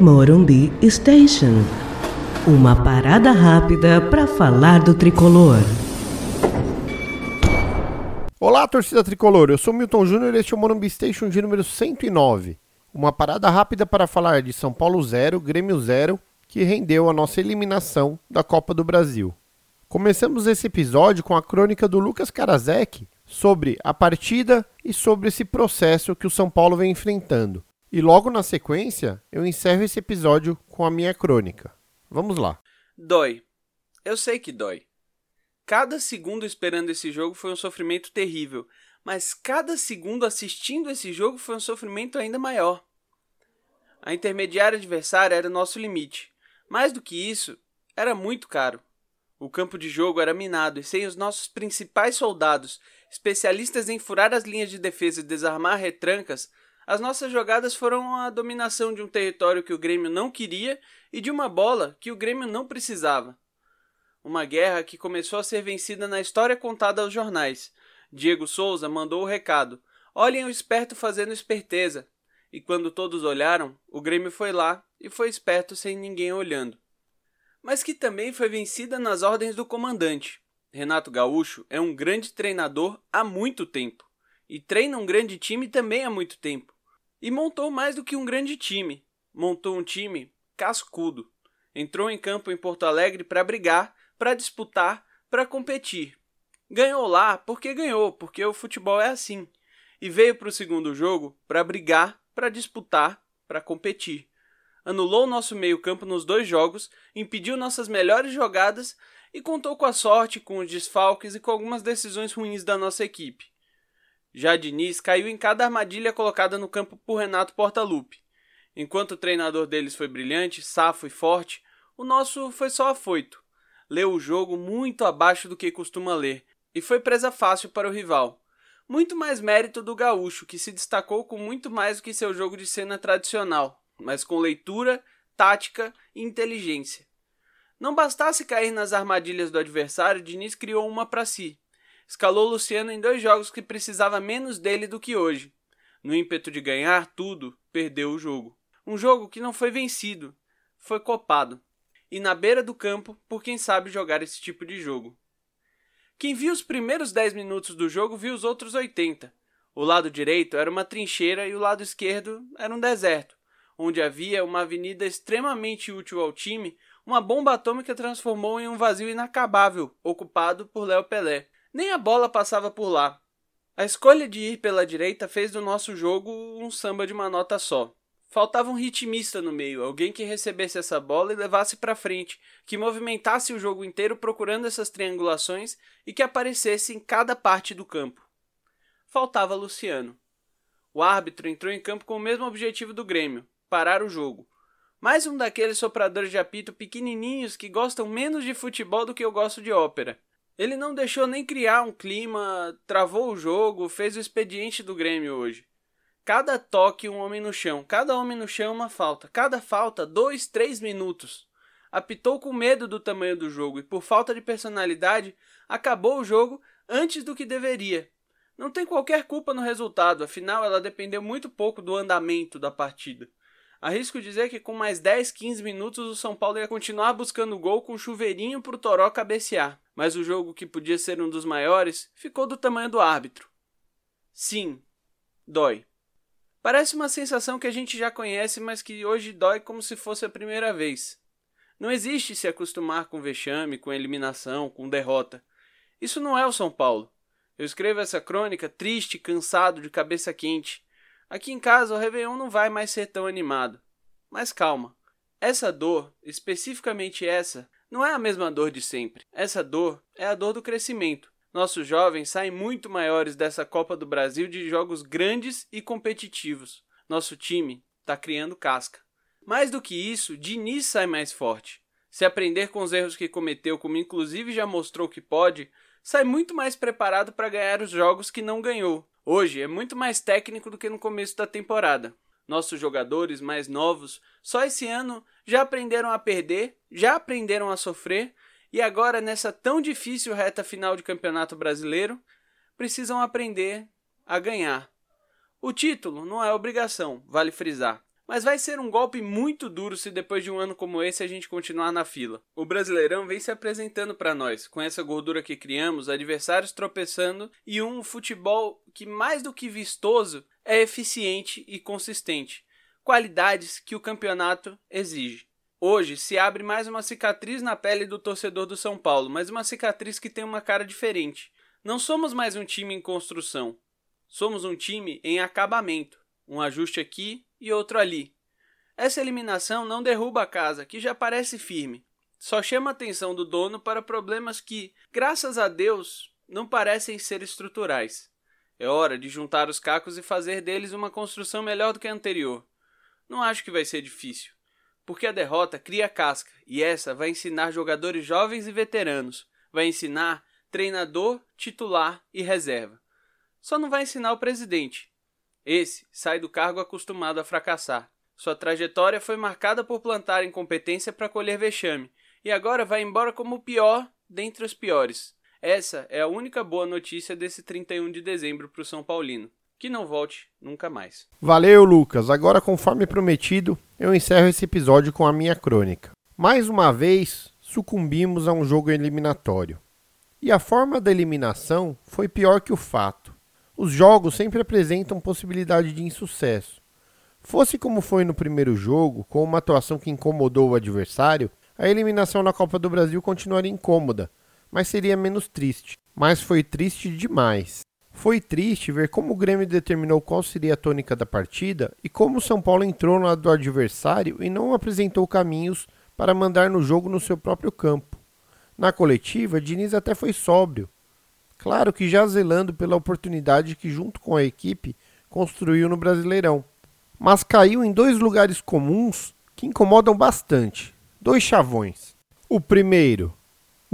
Morumbi Station. Uma parada rápida para falar do tricolor. Olá, torcida tricolor. Eu sou Milton Júnior e este é o Morumbi Station de número 109. Uma parada rápida para falar de São Paulo 0, Grêmio 0, que rendeu a nossa eliminação da Copa do Brasil. Começamos esse episódio com a crônica do Lucas Karasek sobre a partida e sobre esse processo que o São Paulo vem enfrentando. E logo na sequência, eu encerro esse episódio com a minha crônica. Vamos lá. Dói. Eu sei que dói. Cada segundo esperando esse jogo foi um sofrimento terrível, mas cada segundo assistindo esse jogo foi um sofrimento ainda maior. A intermediária adversária era o nosso limite. Mais do que isso, era muito caro. O campo de jogo era minado e sem os nossos principais soldados, especialistas em furar as linhas de defesa e desarmar retrancas, as nossas jogadas foram a dominação de um território que o Grêmio não queria e de uma bola que o Grêmio não precisava. Uma guerra que começou a ser vencida na história contada aos jornais. Diego Souza mandou o recado: olhem o esperto fazendo esperteza. E quando todos olharam, o Grêmio foi lá e foi esperto sem ninguém olhando. Mas que também foi vencida nas ordens do comandante. Renato Gaúcho é um grande treinador há muito tempo e treina um grande time também há muito tempo. E montou mais do que um grande time. Montou um time cascudo. Entrou em campo em Porto Alegre para brigar, para disputar, para competir. Ganhou lá porque ganhou, porque o futebol é assim. E veio para o segundo jogo para brigar, para disputar, para competir. Anulou nosso meio-campo nos dois jogos, impediu nossas melhores jogadas e contou com a sorte, com os desfalques e com algumas decisões ruins da nossa equipe. Já Diniz caiu em cada armadilha colocada no campo por Renato Portaluppi. Enquanto o treinador deles foi brilhante, safo e forte, o nosso foi só afoito. Leu o jogo muito abaixo do que costuma ler e foi presa fácil para o rival. Muito mais mérito do gaúcho, que se destacou com muito mais do que seu jogo de cena tradicional, mas com leitura, tática e inteligência. Não bastasse cair nas armadilhas do adversário, Diniz criou uma para si, escalou Luciano em dois jogos que precisava menos dele do que hoje. No ímpeto de ganhar tudo, perdeu o jogo. Um jogo que não foi vencido, foi copado. E na beira do campo por quem sabe jogar esse tipo de jogo. Quem viu os primeiros 10 minutos do jogo viu os outros 80. O lado direito era uma trincheira e o lado esquerdo era um deserto, onde havia uma avenida extremamente útil ao time, uma bomba atômica transformou em um vazio inacabável, ocupado por Léo Pelé. Nem a bola passava por lá. A escolha de ir pela direita fez do nosso jogo um samba de uma nota só. Faltava um ritmista no meio, alguém que recebesse essa bola e levasse para frente, que movimentasse o jogo inteiro procurando essas triangulações e que aparecesse em cada parte do campo. Faltava Luciano. O árbitro entrou em campo com o mesmo objetivo do Grêmio: parar o jogo. Mais um daqueles sopradores de apito pequenininhos que gostam menos de futebol do que eu gosto de ópera. Ele não deixou nem criar um clima, travou o jogo, fez o expediente do Grêmio hoje. Cada toque, um homem no chão. Cada homem no chão, uma falta. Cada falta, dois, três minutos. Apitou com medo do tamanho do jogo e, por falta de personalidade, acabou o jogo antes do que deveria. Não tem qualquer culpa no resultado, afinal, ela dependeu muito pouco do andamento da partida. Arrisco dizer que com mais 10, 15 minutos o São Paulo ia continuar buscando gol com chuveirinho pro Toró cabecear mas o jogo que podia ser um dos maiores ficou do tamanho do árbitro. Sim, dói. Parece uma sensação que a gente já conhece, mas que hoje dói como se fosse a primeira vez. Não existe se acostumar com vexame, com eliminação, com derrota. Isso não é o São Paulo. Eu escrevo essa crônica triste, cansado, de cabeça quente. Aqui em casa o Réveillon não vai mais ser tão animado. Mas calma. Essa dor, especificamente essa, não é a mesma dor de sempre. Essa dor é a dor do crescimento. Nossos jovens saem muito maiores dessa Copa do Brasil de jogos grandes e competitivos. Nosso time está criando casca. Mais do que isso, Diniz sai mais forte. Se aprender com os erros que cometeu, como inclusive já mostrou que pode, sai muito mais preparado para ganhar os jogos que não ganhou. Hoje é muito mais técnico do que no começo da temporada. Nossos jogadores mais novos só esse ano já aprenderam a perder, já aprenderam a sofrer e agora, nessa tão difícil reta final de campeonato brasileiro, precisam aprender a ganhar. O título não é obrigação, vale frisar, Mas vai ser um golpe muito duro se depois de um ano como esse a gente continuar na fila. O Brasileirão vem se apresentando para nós, com essa gordura que criamos, adversários tropeçando e um futebol que mais do que vistoso é eficiente e consistente, qualidades que o campeonato exige. Hoje se abre mais uma cicatriz na pele do torcedor do São Paulo, mas uma cicatriz que tem uma cara diferente. Não somos mais um time em construção, somos um time em acabamento, um ajuste aqui e outro ali. Essa eliminação não derruba a casa, que já parece firme, só chama a atenção do dono para problemas que, graças a Deus, não parecem ser estruturais. É hora de juntar os cacos e fazer deles uma construção melhor do que a anterior. Não acho que vai ser difícil, porque a derrota cria casca e essa vai ensinar jogadores jovens e veteranos, vai ensinar treinador, titular e reserva. Só não vai ensinar o presidente. Esse sai do cargo acostumado a fracassar. Sua trajetória foi marcada por plantar incompetência para colher vexame, e agora vai embora como o pior dentre os piores. Essa é a única boa notícia desse 31 de dezembro para o São Paulino. Que não volte nunca mais. Valeu, Lucas. Agora, conforme prometido, eu encerro esse episódio com a minha crônica. Mais uma vez, sucumbimos a um jogo eliminatório. E a forma da eliminação foi pior que o fato. Os jogos sempre apresentam possibilidade de insucesso. Fosse como foi no primeiro jogo, com uma atuação que incomodou o adversário, a eliminação na Copa do Brasil continuaria incômoda, mas seria menos triste. Mas foi triste demais. Foi triste ver como o Grêmio determinou qual seria a tônica da partida e como o São Paulo entrou no lado do adversário e não apresentou caminhos para mandar no jogo no seu próprio campo. Na coletiva, Diniz até foi sóbrio. Claro que já zelando pela oportunidade que, junto com a equipe, construiu no Brasileirão. Mas caiu em dois lugares comuns que incomodam bastante. Dois chavões. O primeiro,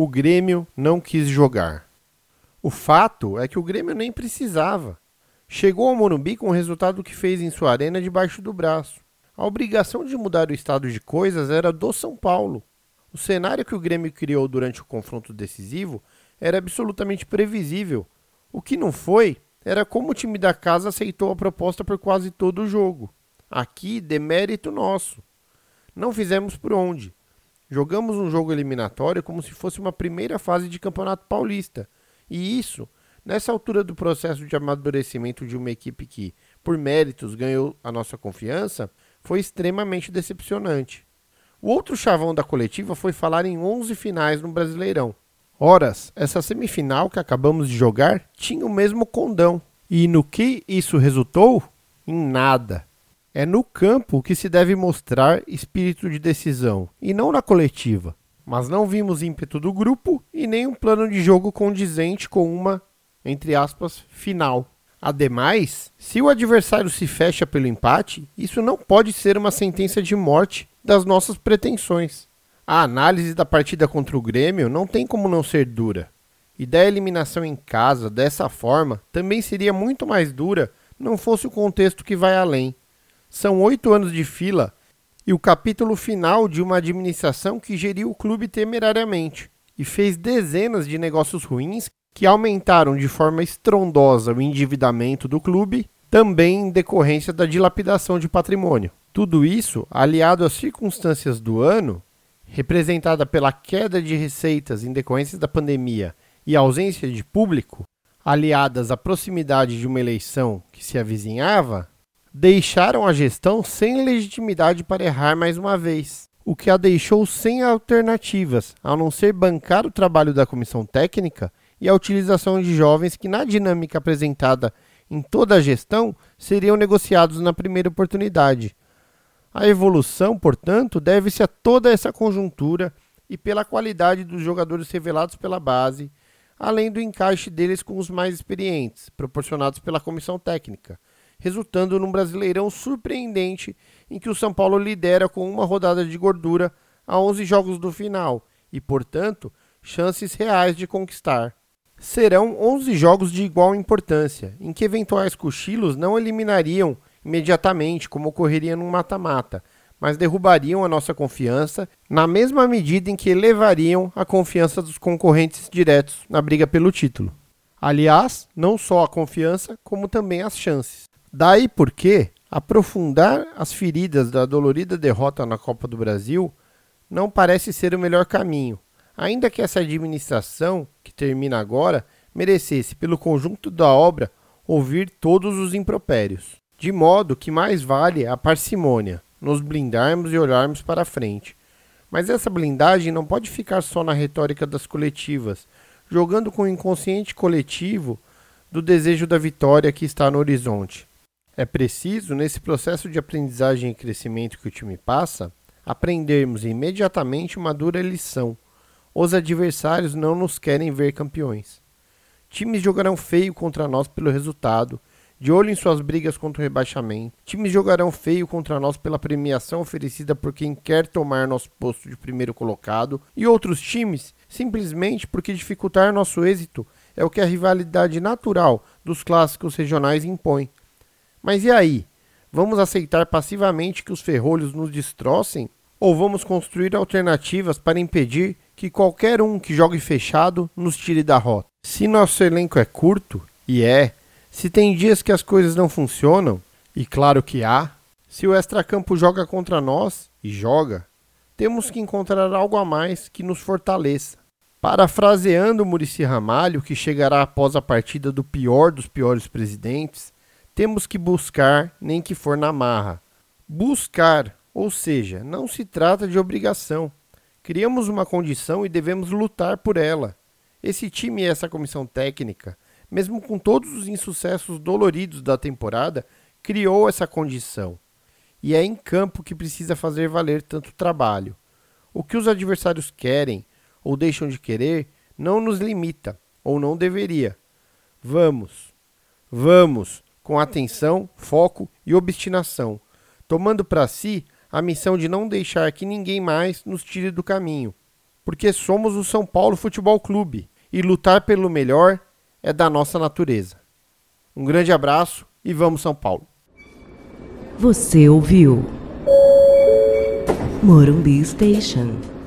o Grêmio não quis jogar. O fato é que o Grêmio nem precisava. Chegou ao Morumbi com o resultado que fez em sua arena debaixo do braço. A obrigação de mudar o estado de coisas era do São Paulo. O cenário que o Grêmio criou durante o confronto decisivo era absolutamente previsível. O que não foi era como o time da casa aceitou a proposta por quase todo o jogo. Aqui, demérito nosso. Não fizemos por onde. Jogamos um jogo eliminatório como se fosse uma primeira fase de Campeonato Paulista. E isso, nessa altura do processo de amadurecimento de uma equipe que, por méritos, ganhou a nossa confiança, foi extremamente decepcionante. O outro chavão da coletiva foi falar em 11 finais no Brasileirão. Horas, essa semifinal que acabamos de jogar tinha o mesmo condão. E no que isso resultou? Em nada. É no campo que se deve mostrar espírito de decisão, e não na coletiva. Mas não vimos ímpeto do grupo e nem um plano de jogo condizente com uma, entre aspas, final. Ademais, se o adversário se fecha pelo empate, isso não pode ser uma sentença de morte das nossas pretensões. A análise da partida contra o Grêmio não tem como não ser dura. E da eliminação em casa dessa forma também seria muito mais dura não fosse o contexto que vai além. São oito anos de fila e o capítulo final de uma administração que geriu o clube temerariamente e fez dezenas de negócios ruins que aumentaram de forma estrondosa o endividamento do clube, também em decorrência da dilapidação de patrimônio. Tudo isso, aliado às circunstâncias do ano, representada pela queda de receitas em decorrência da pandemia e ausência de público, aliadas à proximidade de uma eleição que se avizinhava, deixaram a gestão sem legitimidade para errar mais uma vez, o que a deixou sem alternativas, a não ser bancar o trabalho da comissão técnica e a utilização de jovens que, na dinâmica apresentada em toda a gestão, seriam negociados na primeira oportunidade. A evolução, portanto, deve-se a toda essa conjuntura e pela qualidade dos jogadores revelados pela base, além do encaixe deles com os mais experientes, proporcionados pela comissão técnica resultando num Brasileirão surpreendente em que o São Paulo lidera com uma rodada de gordura a 11 jogos do final e, portanto, chances reais de conquistar. Serão 11 jogos de igual importância, em que eventuais cochilos não eliminariam imediatamente, como ocorreria num mata-mata, mas derrubariam a nossa confiança na mesma medida em que elevariam a confiança dos concorrentes diretos na briga pelo título. Aliás, não só a confiança, como também as chances. Daí porque, Aprofundar as feridas da dolorida derrota na Copa do Brasil não parece ser o melhor caminho, ainda que essa administração, que termina agora, merecesse, pelo conjunto da obra, ouvir todos os impropérios. De modo que mais vale a parcimônia, nos blindarmos e olharmos para frente. Mas essa blindagem não pode ficar só na retórica das coletivas, jogando com o inconsciente coletivo do desejo da vitória que está no horizonte. É preciso, nesse processo de aprendizagem e crescimento que o time passa, aprendermos imediatamente uma dura lição. Os adversários não nos querem ver campeões. Times jogarão feio contra nós pelo resultado, de olho em suas brigas contra o rebaixamento. Times jogarão feio contra nós pela premiação oferecida por quem quer tomar nosso posto de primeiro colocado, e outros times simplesmente porque dificultar nosso êxito é o que a rivalidade natural dos clássicos regionais impõe. Mas e aí? Vamos aceitar passivamente que os ferrolhos nos destrocem? Ou vamos construir alternativas para impedir que qualquer um que jogue fechado nos tire da rota? Se nosso elenco é curto, e é, se tem dias que as coisas não funcionam, e claro que há, se o extracampo joga contra nós, e joga, temos que encontrar algo a mais que nos fortaleça. Parafraseando Murici Ramalho, que chegará após a partida do pior dos piores presidentes, temos que buscar, nem que for na marra. Buscar, ou seja, não se trata de obrigação. Criamos uma condição e devemos lutar por ela. Esse time e essa comissão técnica, mesmo com todos os insucessos doloridos da temporada, criou essa condição. E é em campo que precisa fazer valer tanto trabalho. O que os adversários querem ou deixam de querer não nos limita, ou não deveria. Vamos, vamos, com atenção, foco e obstinação, tomando para si a missão de não deixar que ninguém mais nos tire do caminho. Porque somos o São Paulo Futebol Clube e lutar pelo melhor é da nossa natureza. Um grande abraço e vamos São Paulo. Você ouviu Morumbi Station.